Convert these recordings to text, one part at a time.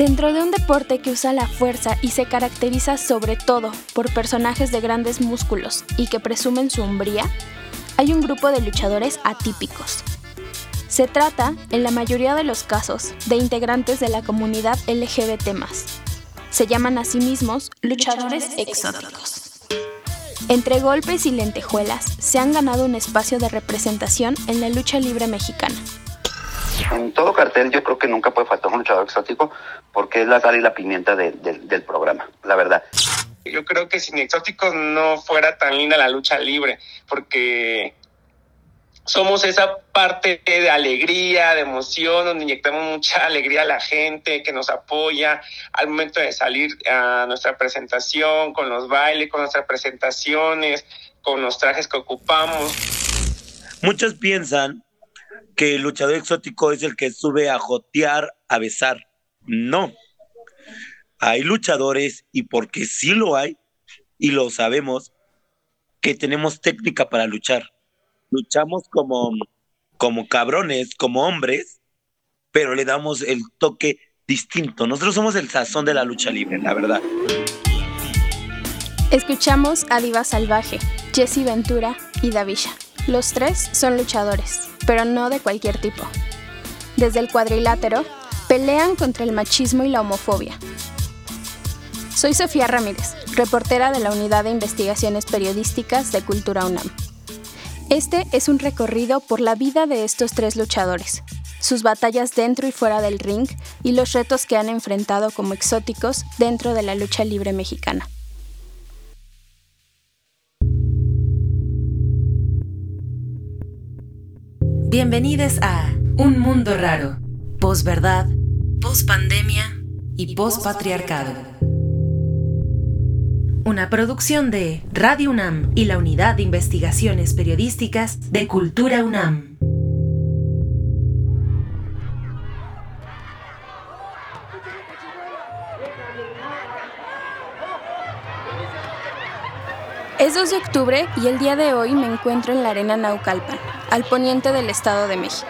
Dentro de un deporte que usa la fuerza y se caracteriza sobre todo por personajes de grandes músculos y que presumen su hombría, hay un grupo de luchadores atípicos. Se trata, en la mayoría de los casos, de integrantes de la comunidad LGBT. Se llaman a sí mismos luchadores exóticos. Entre golpes y lentejuelas, se han ganado un espacio de representación en la lucha libre mexicana. En todo cartel yo creo que nunca puede faltar un luchador exótico porque es la sal y la pimienta del programa, la verdad. Yo creo que sin exóticos no fuera tan linda la lucha libre porque somos esa parte de alegría, de emoción, donde inyectamos mucha alegría a la gente que nos apoya al momento de salir a nuestra presentación, con los bailes, con nuestras presentaciones, con los trajes que ocupamos. Muchos piensan que el luchador exótico es el que sube a jotear, a besar. No. Hay luchadores, y porque sí lo hay, y lo sabemos, que tenemos técnica para luchar. Luchamos como, como cabrones, como hombres, pero le damos el toque distinto. Nosotros somos el sazón de la lucha libre, la verdad. Escuchamos a Diva Salvaje, Jesse Ventura y Davisha. Los tres son luchadores pero no de cualquier tipo. Desde el cuadrilátero, pelean contra el machismo y la homofobia. Soy Sofía Ramírez, reportera de la Unidad de Investigaciones Periodísticas de Cultura UNAM. Este es un recorrido por la vida de estos tres luchadores, sus batallas dentro y fuera del ring y los retos que han enfrentado como exóticos dentro de la lucha libre mexicana. Bienvenidos a Un Mundo Raro, posverdad, pospandemia y pospatriarcado. Una producción de Radio UNAM y la Unidad de Investigaciones Periodísticas de Cultura UNAM. Es 2 de octubre y el día de hoy me encuentro en la Arena Naucalpan al poniente del Estado de México.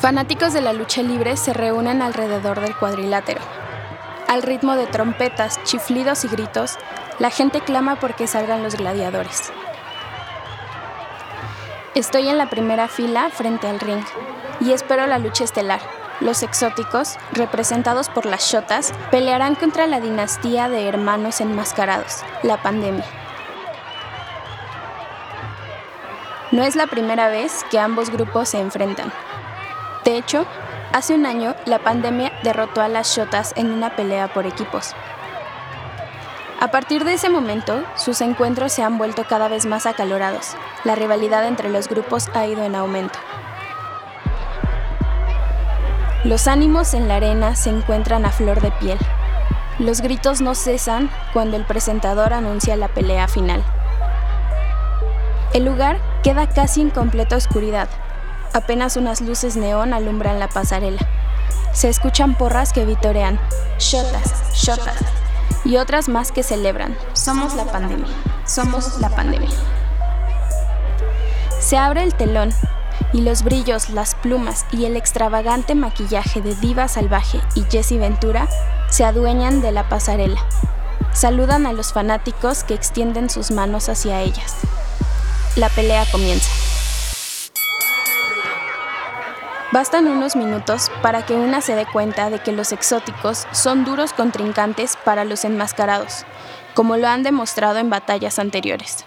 Fanáticos de la lucha libre se reúnen alrededor del cuadrilátero. Al ritmo de trompetas, chiflidos y gritos, la gente clama porque salgan los gladiadores. Estoy en la primera fila frente al ring y espero la lucha estelar. Los exóticos, representados por las shotas, pelearán contra la dinastía de hermanos enmascarados, la pandemia. No es la primera vez que ambos grupos se enfrentan. De hecho, hace un año la pandemia derrotó a las Shotas en una pelea por equipos. A partir de ese momento, sus encuentros se han vuelto cada vez más acalorados. La rivalidad entre los grupos ha ido en aumento. Los ánimos en la arena se encuentran a flor de piel. Los gritos no cesan cuando el presentador anuncia la pelea final. El lugar queda casi en completa oscuridad. Apenas unas luces neón alumbran la pasarela. Se escuchan porras que vitorean, shotas, shotas, y otras más que celebran. Somos la pandemia, somos la pandemia. Se abre el telón y los brillos, las plumas y el extravagante maquillaje de Diva Salvaje y Jessie Ventura se adueñan de la pasarela. Saludan a los fanáticos que extienden sus manos hacia ellas. La pelea comienza. Bastan unos minutos para que una se dé cuenta de que los exóticos son duros contrincantes para los enmascarados, como lo han demostrado en batallas anteriores.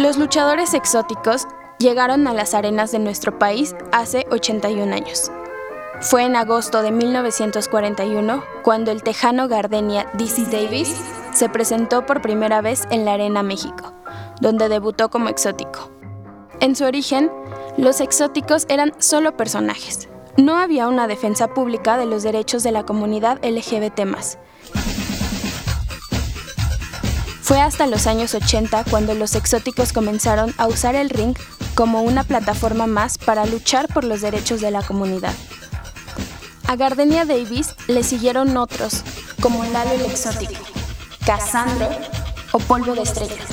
Los luchadores exóticos llegaron a las arenas de nuestro país hace 81 años. Fue en agosto de 1941 cuando el tejano Gardenia DC Davis se presentó por primera vez en la Arena México, donde debutó como exótico. En su origen, los exóticos eran solo personajes. No había una defensa pública de los derechos de la comunidad LGBT. Fue hasta los años 80 cuando los exóticos comenzaron a usar el ring como una plataforma más para luchar por los derechos de la comunidad. A Gardenia Davis le siguieron otros, como Lalo el Exótico, Cassandro o Polvo de Estrellas.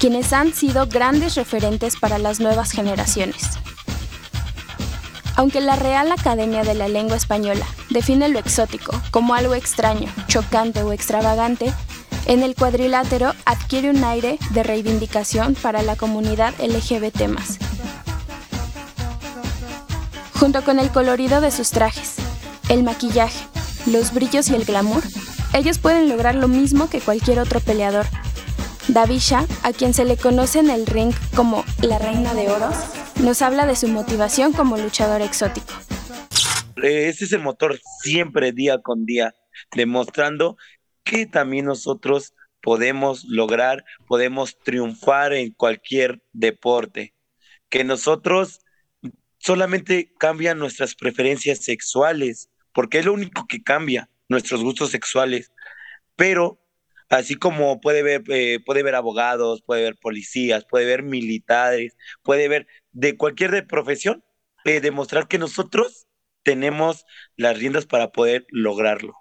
quienes han sido grandes referentes para las nuevas generaciones. Aunque la Real Academia de la Lengua Española define lo exótico como algo extraño, chocante o extravagante, en el cuadrilátero adquiere un aire de reivindicación para la comunidad LGBT. Junto con el colorido de sus trajes, el maquillaje, los brillos y el glamour, ellos pueden lograr lo mismo que cualquier otro peleador. Davisha, a quien se le conoce en el ring como la reina de oros, nos habla de su motivación como luchador exótico. Ese es el motor siempre día con día, demostrando que también nosotros podemos lograr, podemos triunfar en cualquier deporte, que nosotros solamente cambian nuestras preferencias sexuales, porque es lo único que cambia, nuestros gustos sexuales. Pero así como puede ver, eh, puede ver abogados, puede ver policías, puede ver militares, puede ver de cualquier profesión, eh, demostrar que nosotros tenemos las riendas para poder lograrlo.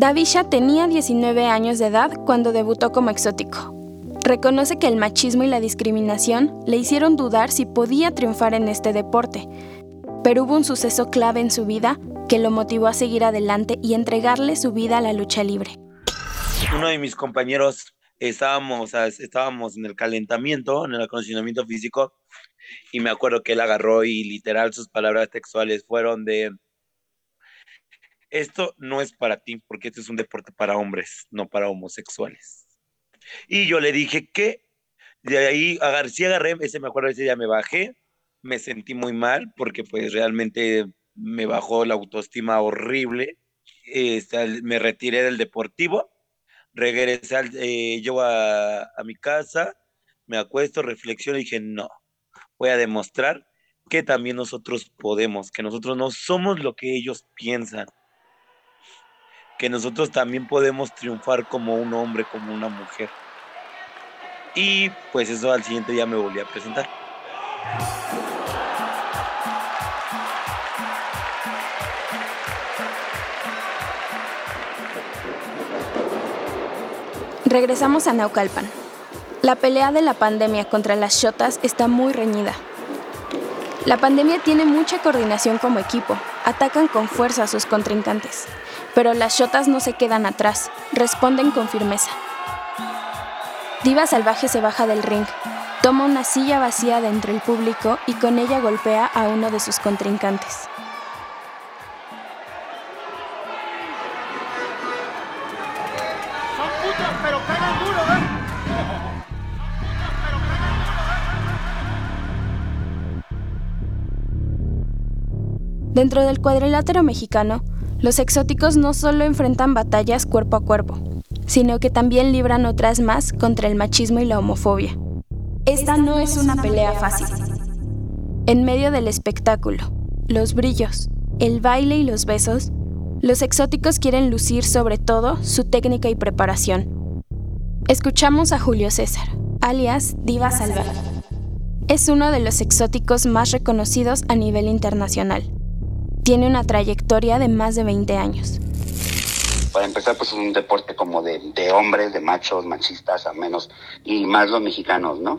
Davisha tenía 19 años de edad cuando debutó como exótico. Reconoce que el machismo y la discriminación le hicieron dudar si podía triunfar en este deporte, pero hubo un suceso clave en su vida que lo motivó a seguir adelante y entregarle su vida a la lucha libre. Uno de mis compañeros estábamos, estábamos en el calentamiento, en el acondicionamiento físico, y me acuerdo que él agarró y literal sus palabras textuales fueron de, esto no es para ti, porque este es un deporte para hombres, no para homosexuales. Y yo le dije que de ahí agarré, sí agarré, ese me acuerdo, ese día me bajé, me sentí muy mal porque pues realmente me bajó la autoestima horrible. Este, me retiré del deportivo, regresé al, eh, yo a, a, mi casa, me acuesto, reflexiono y dije, no, voy a demostrar que también nosotros podemos, que nosotros no somos lo que ellos piensan, que nosotros también podemos triunfar como un hombre, como una mujer. Y pues eso al siguiente día me volví a presentar. Regresamos a Naucalpan. La pelea de la pandemia contra las shotas está muy reñida. La pandemia tiene mucha coordinación como equipo, atacan con fuerza a sus contrincantes. Pero las shotas no se quedan atrás, responden con firmeza. Diva Salvaje se baja del ring, toma una silla vacía de entre el público y con ella golpea a uno de sus contrincantes. Dentro del cuadrilátero mexicano, los exóticos no solo enfrentan batallas cuerpo a cuerpo, sino que también libran otras más contra el machismo y la homofobia. Esta no es una pelea fácil. En medio del espectáculo, los brillos, el baile y los besos, los exóticos quieren lucir sobre todo su técnica y preparación. Escuchamos a Julio César, alias Diva Salvaje. Es uno de los exóticos más reconocidos a nivel internacional tiene una trayectoria de más de 20 años. Para empezar, pues es un deporte como de, de hombres, de machos, machistas, a menos, y más los mexicanos, ¿no?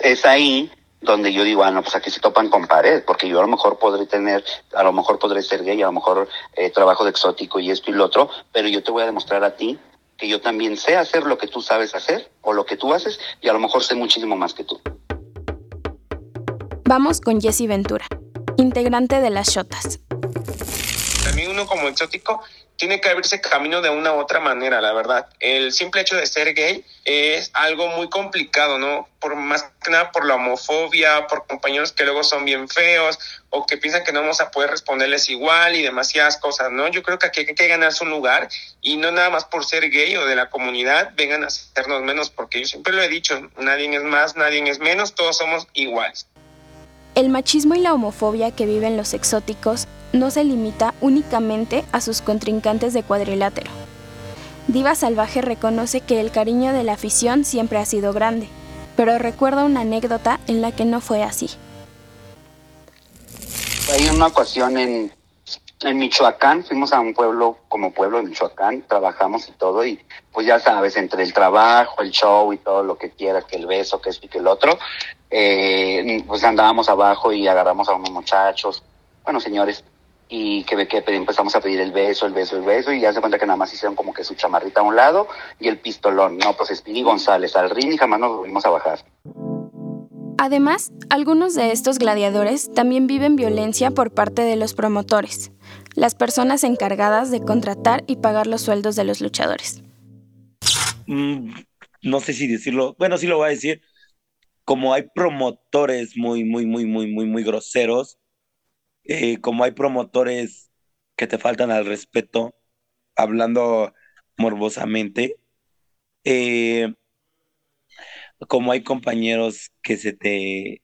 Es ahí donde yo digo, ah, no, pues aquí se topan con pared, porque yo a lo mejor podré tener, a lo mejor podré ser gay, a lo mejor eh, trabajo de exótico y esto y lo otro, pero yo te voy a demostrar a ti que yo también sé hacer lo que tú sabes hacer o lo que tú haces y a lo mejor sé muchísimo más que tú. Vamos con Jesse Ventura integrante de las Shotas. También uno como exótico tiene que abrirse camino de una u otra manera, la verdad. El simple hecho de ser gay es algo muy complicado, ¿no? Por más que nada por la homofobia, por compañeros que luego son bien feos o que piensan que no vamos a poder responderles igual y demasiadas cosas, ¿no? Yo creo que aquí hay que ganarse un lugar y no nada más por ser gay o de la comunidad vengan a hacernos menos, porque yo siempre lo he dicho, nadie es más, nadie es menos, todos somos iguales. El machismo y la homofobia que viven los exóticos no se limita únicamente a sus contrincantes de cuadrilátero. Diva Salvaje reconoce que el cariño de la afición siempre ha sido grande, pero recuerda una anécdota en la que no fue así. Hay una ocasión en, Michoacán, fuimos a un pueblo como pueblo de Michoacán, trabajamos y todo, y pues ya sabes, entre el trabajo, el show y todo lo que quieras, que el beso, que esto y que el otro, eh, pues andábamos abajo y agarramos a unos muchachos, bueno, señores, y que, que empezamos a pedir el beso, el beso, el beso, y ya se cuenta que nada más hicieron como que su chamarrita a un lado y el pistolón. No, pues Speedy González al ring y jamás nos volvimos a bajar. Además, algunos de estos gladiadores también viven violencia por parte de los promotores, las personas encargadas de contratar y pagar los sueldos de los luchadores. Mm, no sé si decirlo, bueno, sí lo voy a decir, como hay promotores muy, muy, muy, muy, muy, muy groseros, eh, como hay promotores que te faltan al respeto, hablando morbosamente, eh, como hay compañeros que se te,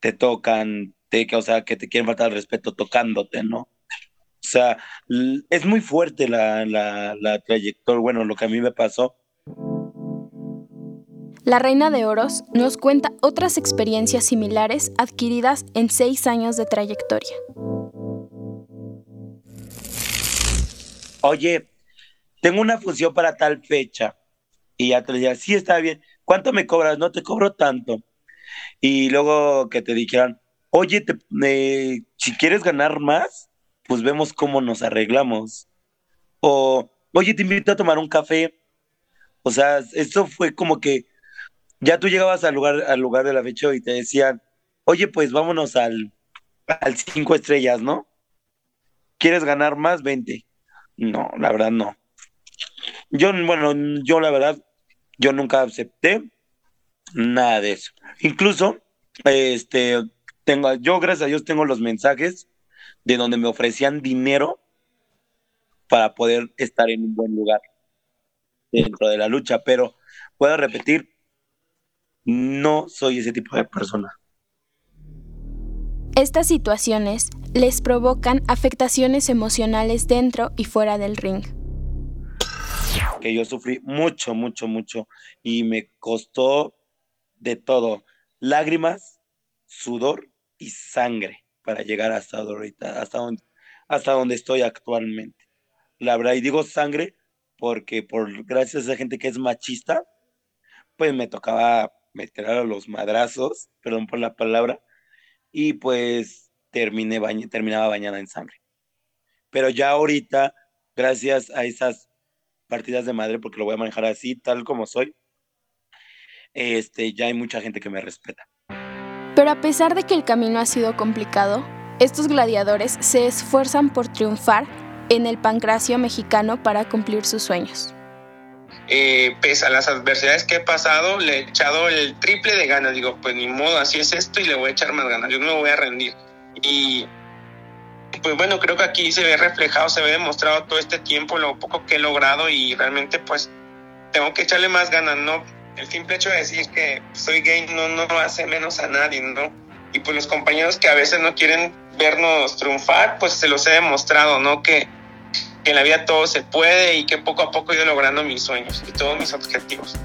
te tocan, o sea, que te quieren faltar al respeto tocándote, ¿no? O sea, es muy fuerte la, la, la trayectoria, bueno, lo que a mí me pasó, la Reina de Oros nos cuenta otras experiencias similares adquiridas en seis años de trayectoria. Oye, tengo una función para tal fecha. Y ya te decía, sí, está bien. ¿Cuánto me cobras? No te cobro tanto. Y luego que te dijeran, oye, si quieres ganar más, pues vemos cómo nos arreglamos. O, oye, te invito a tomar un café. O sea, eso fue como que ya tú llegabas al lugar, al lugar de la fecha y te decían, oye, pues vámonos al, al cinco estrellas, ¿no? ¿Quieres ganar más? 20. No, la verdad no. Yo, bueno, yo la verdad, yo nunca acepté nada de eso. Incluso, este, tengo, yo gracias a Dios tengo los mensajes de donde me ofrecían dinero para poder estar en un buen lugar dentro de la lucha, pero puedo repetir, no soy ese tipo de persona. Estas situaciones les provocan afectaciones emocionales dentro y fuera del ring. Que yo sufrí mucho, mucho, mucho y me costó de todo, lágrimas, sudor y sangre para llegar hasta ahorita, hasta donde, hasta donde estoy actualmente. La verdad, y digo sangre porque por gracias a gente que es machista, pues me tocaba me a los madrazos, perdón por la palabra, y pues terminé terminaba bañada en sangre. Pero ya ahorita, gracias a esas partidas de madre, porque lo voy a manejar así, tal como soy, este, ya hay mucha gente que me respeta. Pero a pesar de que el camino ha sido complicado, estos gladiadores se esfuerzan por triunfar en el pancracio mexicano para cumplir sus sueños eh, pese a las adversidades que he pasado, le he echado el triple de ganas. Digo, pues ni modo, así es esto y le voy a echar más ganas. Yo no me voy a rendir. Y pues bueno, creo que aquí se ve reflejado, se ve demostrado todo este tiempo lo poco que he logrado y realmente pues tengo que echarle más ganas, ¿no? El simple hecho de decir que soy gay no, no hace menos a nadie, ¿no? Y pues los compañeros que a veces no quieren vernos triunfar, pues se los he demostrado, ¿no? Que en la vida todo se puede y que poco a poco he ido logrando mis sueños y todos mis objetivos.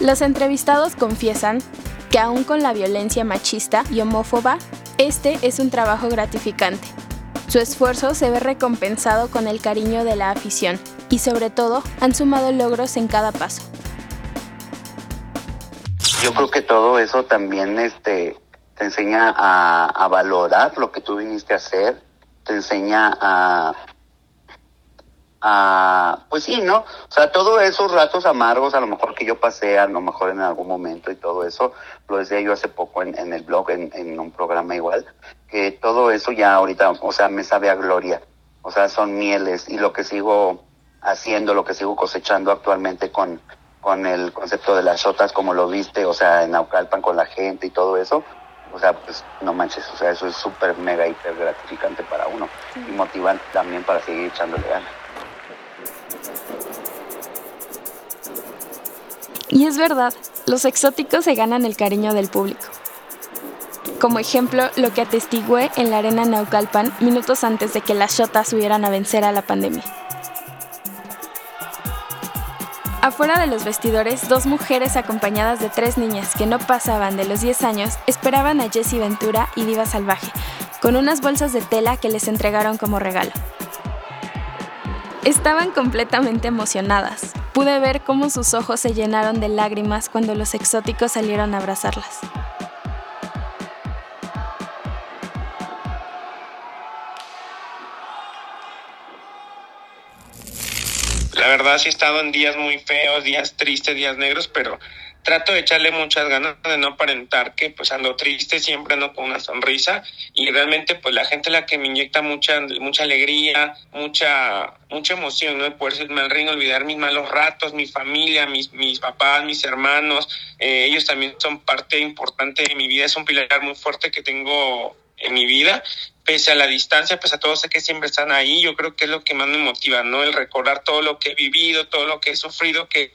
Los entrevistados confiesan que aún con la violencia machista y homófoba, este es un trabajo gratificante. Su esfuerzo se ve recompensado con el cariño de la afición y sobre todo han sumado logros en cada paso. Yo creo que todo eso también este, te enseña a, valorar lo que tú viniste a hacer, te enseña a, a, pues sí, ¿no? O sea, todos esos ratos amargos a lo mejor que yo pasé, a lo mejor en algún momento y todo eso, lo decía yo hace poco en, en el blog, en, en un programa igual, que todo eso ya ahorita, o sea, me sabe a gloria, o sea, son mieles y lo que sigo haciendo, lo que sigo cosechando actualmente con, con el concepto de las shotas, como lo viste, o sea, en Naucalpan con la gente y todo eso, o sea, pues no manches, o sea, eso es súper, mega, hiper gratificante para uno y motivante también para seguir echándole ganas. Y es verdad, los exóticos se ganan el cariño del público. Como ejemplo, lo que atestigué en la arena Naucalpan minutos antes de que las shotas subieran a vencer a la pandemia. Afuera de los vestidores, dos mujeres acompañadas de tres niñas que no pasaban de los 10 años esperaban a Jessie Ventura y Diva Salvaje, con unas bolsas de tela que les entregaron como regalo. Estaban completamente emocionadas. Pude ver cómo sus ojos se llenaron de lágrimas cuando los exóticos salieron a abrazarlas. La verdad sí he estado en días muy feos, días tristes, días negros, pero trato de echarle muchas ganas de no aparentar que pues ando triste, siempre ando con una sonrisa y realmente pues la gente la que me inyecta mucha mucha alegría, mucha mucha emoción, ¿no? Poder irme al reino, olvidar mis malos ratos, mi familia, mis, mis papás, mis hermanos, eh, ellos también son parte importante de mi vida, es un pilar muy fuerte que tengo en mi vida pese a la distancia, pese a todo, sé que siempre están ahí. Yo creo que es lo que más me motiva, ¿no? El recordar todo lo que he vivido, todo lo que he sufrido, que,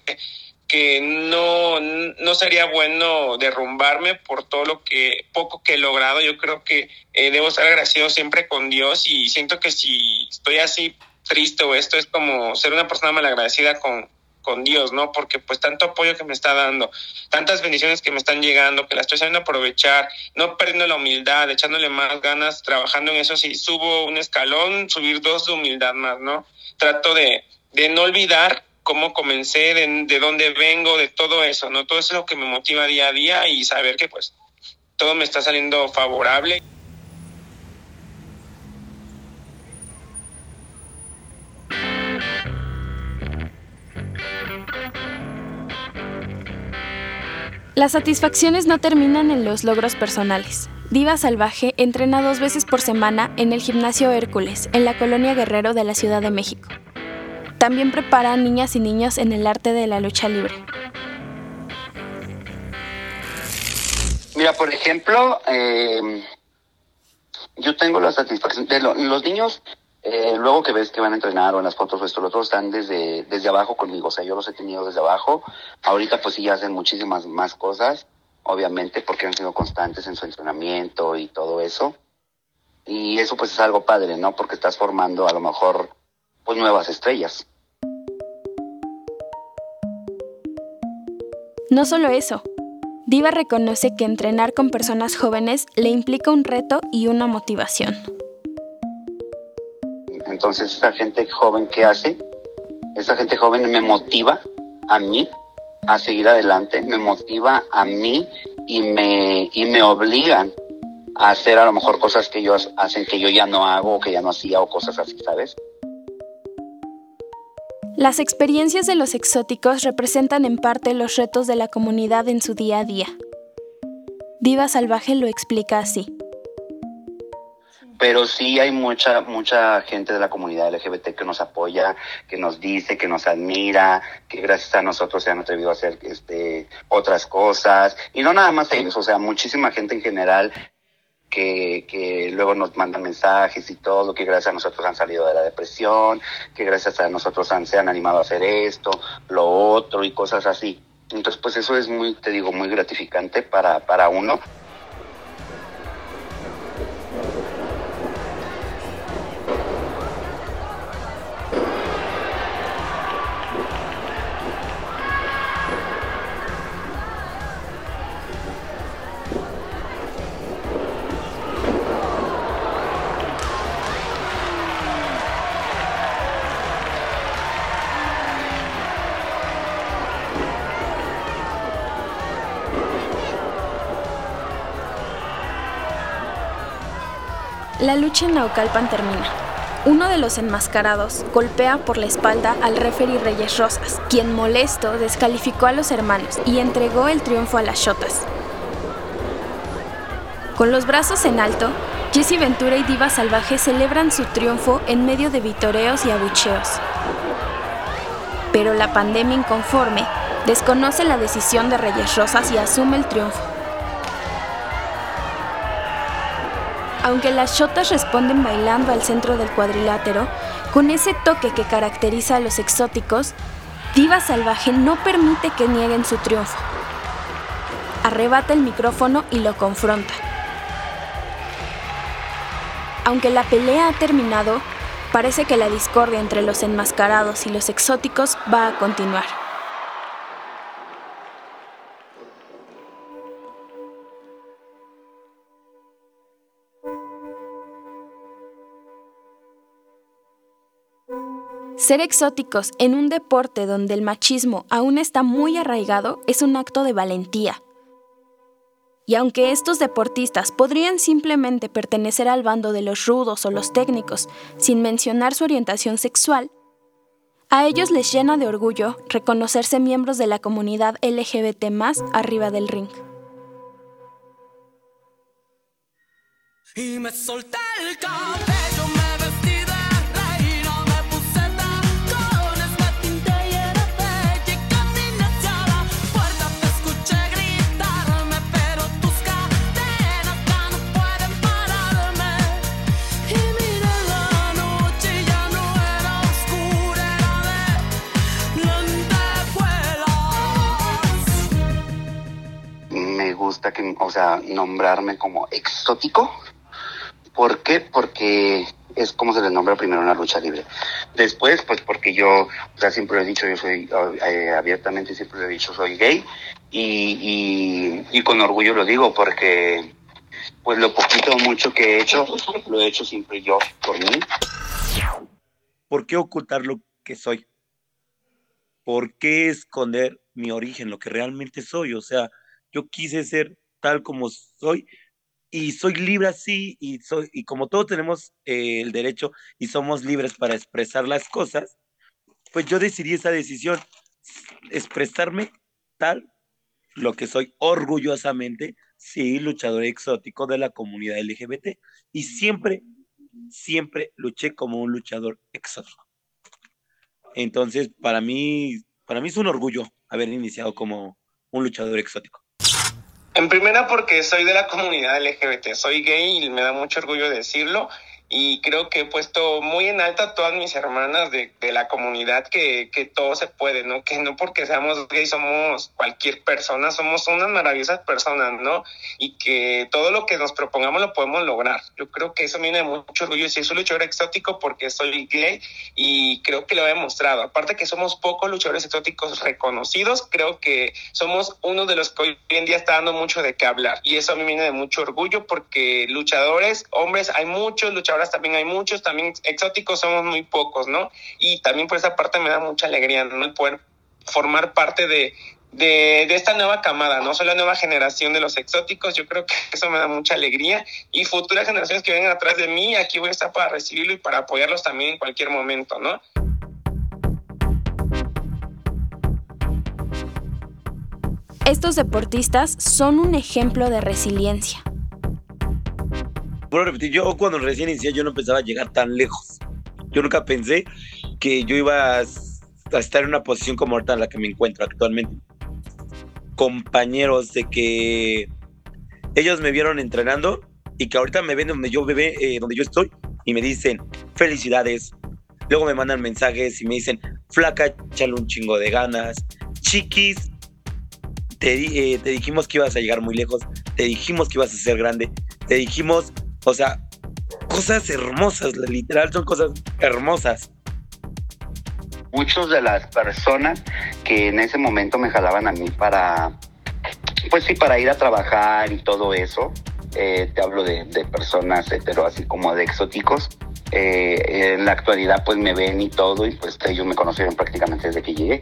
que no, no sería bueno derrumbarme por todo lo que poco que he logrado. Yo creo que eh, debo estar agradecido siempre con Dios y siento que si estoy así triste o esto es como ser una persona malagradecida con, con Dios, ¿no? Porque pues tanto apoyo que me está dando, tantas bendiciones que me están llegando, que las estoy sabiendo aprovechar, no perdiendo la humildad, echándole más ganas, trabajando en eso, si subo un escalón, subir dos de humildad más, ¿no? Trato de, de no olvidar cómo comencé, de, de dónde vengo, de todo eso, ¿no? Todo eso es lo que me motiva día a día y saber que pues todo me está saliendo favorable. Las satisfacciones no terminan en los logros personales. Diva Salvaje entrena dos veces por semana en el gimnasio Hércules, en la colonia Guerrero de la Ciudad de México. También prepara a niñas y niños en el arte de la lucha libre. Mira, por ejemplo, eh, yo tengo la satisfacción de lo- los niños, eh, luego que ves que van a entrenar o en las fotos o esto, los otros están desde, desde abajo conmigo, o sea, yo los he tenido desde abajo. Ahorita pues sí hacen muchísimas más cosas, obviamente porque han sido constantes en su entrenamiento y todo eso. Y eso pues es algo padre, ¿no? Porque estás formando a lo mejor pues nuevas estrellas. No solo eso, Diva reconoce que entrenar con personas jóvenes le implica un reto y una motivación. Entonces, esa gente joven que hace, esa gente joven me motiva a mí a seguir adelante, me motiva a mí y me, y me obligan a hacer a lo mejor cosas que ellos hacen que yo ya no hago o que ya no hacía o cosas así, ¿sabes? Las experiencias de los exóticos representan en parte los retos de la comunidad en su día a día. Diva Salvaje lo explica así. Pero sí hay mucha, mucha gente de la comunidad LGBT que nos apoya, que nos dice, que nos admira, que gracias a nosotros se han atrevido a hacer este, otras cosas. Y no nada más ellos, o sea, muchísima gente en general que, que luego nos mandan mensajes y todo, que gracias a nosotros han salido de la depresión, que gracias a nosotros han, se han animado a hacer esto, lo otro y cosas así. Entonces, pues eso es muy, te digo, muy gratificante para, para uno. Lucha en Naucalpan termina. Uno de los enmascarados golpea por la espalda al referee Reyes Rosas, quien molesto descalificó a los hermanos y entregó el triunfo a las Shotas. Con los brazos en alto, Jesse Ventura y Diva Salvaje celebran su triunfo en medio de vitoreos y abucheos. Pero la pandemia inconforme desconoce la decisión de Reyes Rosas y asume el triunfo. Aunque las shotas responden bailando al centro del cuadrilátero, con ese toque que caracteriza a los exóticos, Diva Salvaje no permite que nieguen su triunfo. Arrebata el micrófono y lo confronta. Aunque la pelea ha terminado, parece que la discordia entre los enmascarados y los exóticos va a continuar. Ser exóticos en un deporte donde el machismo aún está muy arraigado es un acto de valentía. Y aunque estos deportistas podrían simplemente pertenecer al bando de los rudos o los técnicos sin mencionar su orientación sexual, a ellos les llena de orgullo reconocerse miembros de la comunidad LGBT más arriba del ring. Y me solté el gusta que, o sea, nombrarme como exótico. ¿Por qué? Porque es como se le nombra primero en la lucha libre. Después, pues porque yo, o sea, siempre lo he dicho, yo soy eh, abiertamente, siempre lo he dicho, soy gay y, y, con orgullo lo digo porque pues lo poquito o mucho que he hecho, lo he hecho siempre yo por mí. ¿Por qué ocultar lo que soy? ¿Por qué esconder mi origen, lo que realmente soy? O sea, yo quise ser tal como soy y soy libre así y soy y como todos tenemos eh, el derecho y somos libres para expresar las cosas, pues yo decidí esa decisión, expresarme tal lo que soy orgullosamente, sí, luchador exótico de la comunidad LGBT y siempre, siempre luché como un luchador exótico. Entonces, para mí, para mí es un orgullo haber iniciado como un luchador exótico. En primera porque soy de la comunidad LGBT, soy gay y me da mucho orgullo decirlo y creo que he puesto muy en alta a todas mis hermanas de, de la comunidad que, que, todo se puede, ¿no? Que no porque seamos gays somos cualquier persona, somos unas maravillosas personas, ¿no? Y que todo lo que nos propongamos lo podemos lograr. Yo creo que eso me viene de mucho orgullo. Y soy un luchador exótico porque soy gay y creo que lo he demostrado. Aparte que somos pocos luchadores exóticos reconocidos, creo que somos uno de los que hoy en día está dando mucho de qué hablar. Y eso a mí me viene de mucho orgullo porque luchadores, hombres, hay muchos luchadores también hay muchos, también exóticos somos muy pocos, ¿no? Y también por esa parte me da mucha alegría, ¿no? El poder formar parte de, de, esta nueva camada, ¿no? Soy la nueva generación de los exóticos, yo creo que eso me da mucha alegría y futuras generaciones que vengan atrás de mí, aquí voy a estar para recibirlo y para apoyarlos también en cualquier momento, ¿no? Estos deportistas son un ejemplo de resiliencia. Bueno, repetir, yo cuando recién inicié yo no pensaba llegar tan lejos. Yo nunca pensé que yo iba a, estar en una posición como ahorita en la que me encuentro actualmente. Compañeros de que ellos me vieron entrenando y que ahorita me ven donde yo eh, estoy y me dicen felicidades. Luego me mandan mensajes y me dicen flaca, échale un chingo de ganas. Chiquis, eh, te dijimos que ibas a llegar muy lejos, te dijimos que ibas a ser grande, te dijimos o sea, cosas hermosas, literal son cosas hermosas. Muchos de las personas que en ese momento me jalaban a mí para, pues sí, para ir a trabajar y todo eso, eh, te hablo de, personas pero así como de exóticos, eh, en la actualidad pues me ven y todo y pues ellos me conocieron prácticamente desde que llegué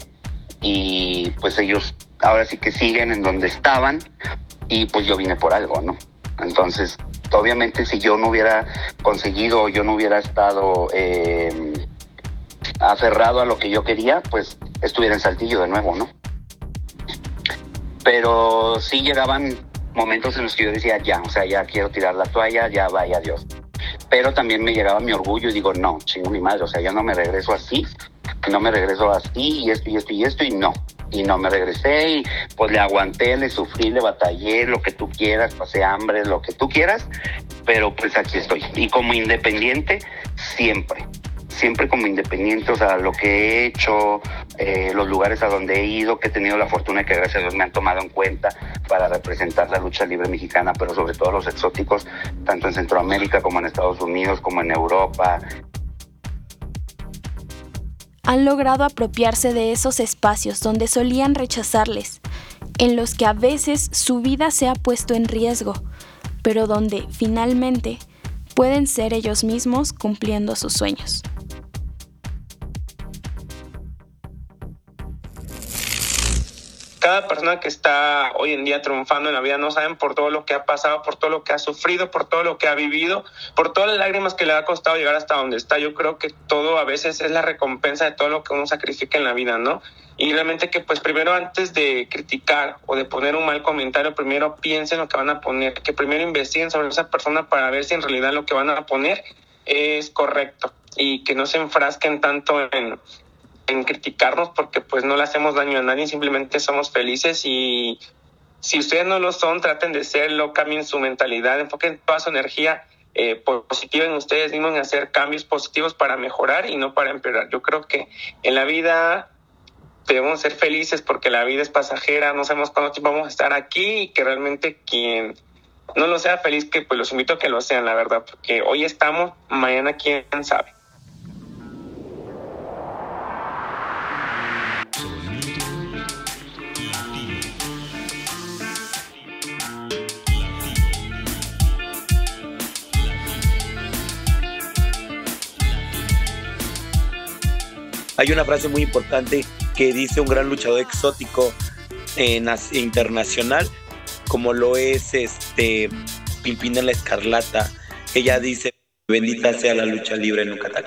y pues ellos ahora sí que siguen en donde estaban y pues yo vine por algo, ¿no? Entonces obviamente si yo no hubiera conseguido, yo no hubiera estado eh, aferrado a lo que yo quería, pues estuviera en Saltillo de nuevo, ¿no? Pero sí llegaban momentos en los que yo decía, ya, o sea, ya quiero tirar la toalla, ya vaya Dios. Pero también me llegaba mi orgullo y digo, no, chingo mi madre, o sea, ya no me regreso así, no me regreso así y esto y esto y esto y no, y no me regresé y pues le aguanté, le sufrí, le batallé, lo que tú quieras, pasé hambre, lo que tú quieras, pero pues aquí estoy. Y como independiente, siempre, siempre como independiente, o sea, lo que he hecho, eh, los lugares a donde he ido, que he tenido la fortuna que gracias a Dios me han tomado en cuenta para representar la lucha libre mexicana, pero sobre todo los exóticos, tanto en Centroamérica como en Estados Unidos, como en Europa, han logrado apropiarse de esos espacios donde solían rechazarles, en los que a veces su vida se ha puesto en riesgo, pero donde finalmente pueden ser ellos mismos cumpliendo sus sueños. Cada persona que está hoy en día triunfando en la vida no saben por todo lo que ha pasado, por todo lo que ha sufrido, por todo lo que ha vivido, por todas las lágrimas que le ha costado llegar hasta donde está. Yo creo que todo a veces es la recompensa de todo lo que uno sacrifica en la vida, ¿no? Y realmente que pues primero antes de criticar o de poner un mal comentario, primero piensen lo que van a poner, que primero investiguen sobre esa persona para ver si en realidad lo que van a poner es correcto y que no se enfrasquen tanto en, en criticarnos porque pues no le hacemos daño a nadie, simplemente somos felices y si ustedes no lo son, traten de serlo, cambien su mentalidad, enfoquen toda su energía eh, positiva en ustedes mismos, en hacer cambios positivos para mejorar y no para empeorar. Yo creo que en la vida debemos ser felices porque la vida es pasajera, no sabemos cuánto tiempo vamos a estar aquí y que realmente quien no lo sea feliz, que pues los invito a que lo sean, la verdad, porque hoy estamos, mañana quién sabe. Hay una frase muy importante que dice un gran luchador exótico internacional, como lo es este Pimpina la Escarlata. Ella dice, bendita sea la lucha libre, nunca te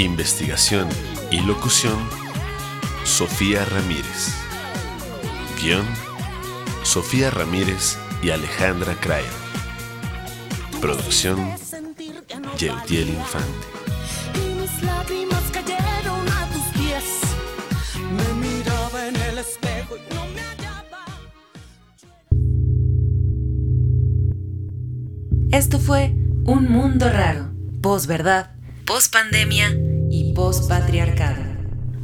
Investigación y locución, Sofía Ramírez. Guión, Sofía Ramírez y Alejandra Craer. Producción, Yeutiel Infante. Esto fue Un Mundo Raro, post-verdad, post-pandemia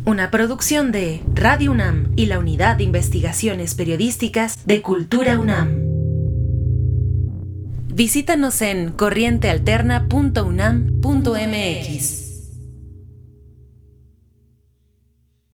Una producción de Radio UNAM y la Unidad de Investigaciones Periodísticas de Cultura UNAM. Visítanos en corrientealterna.unam.mx.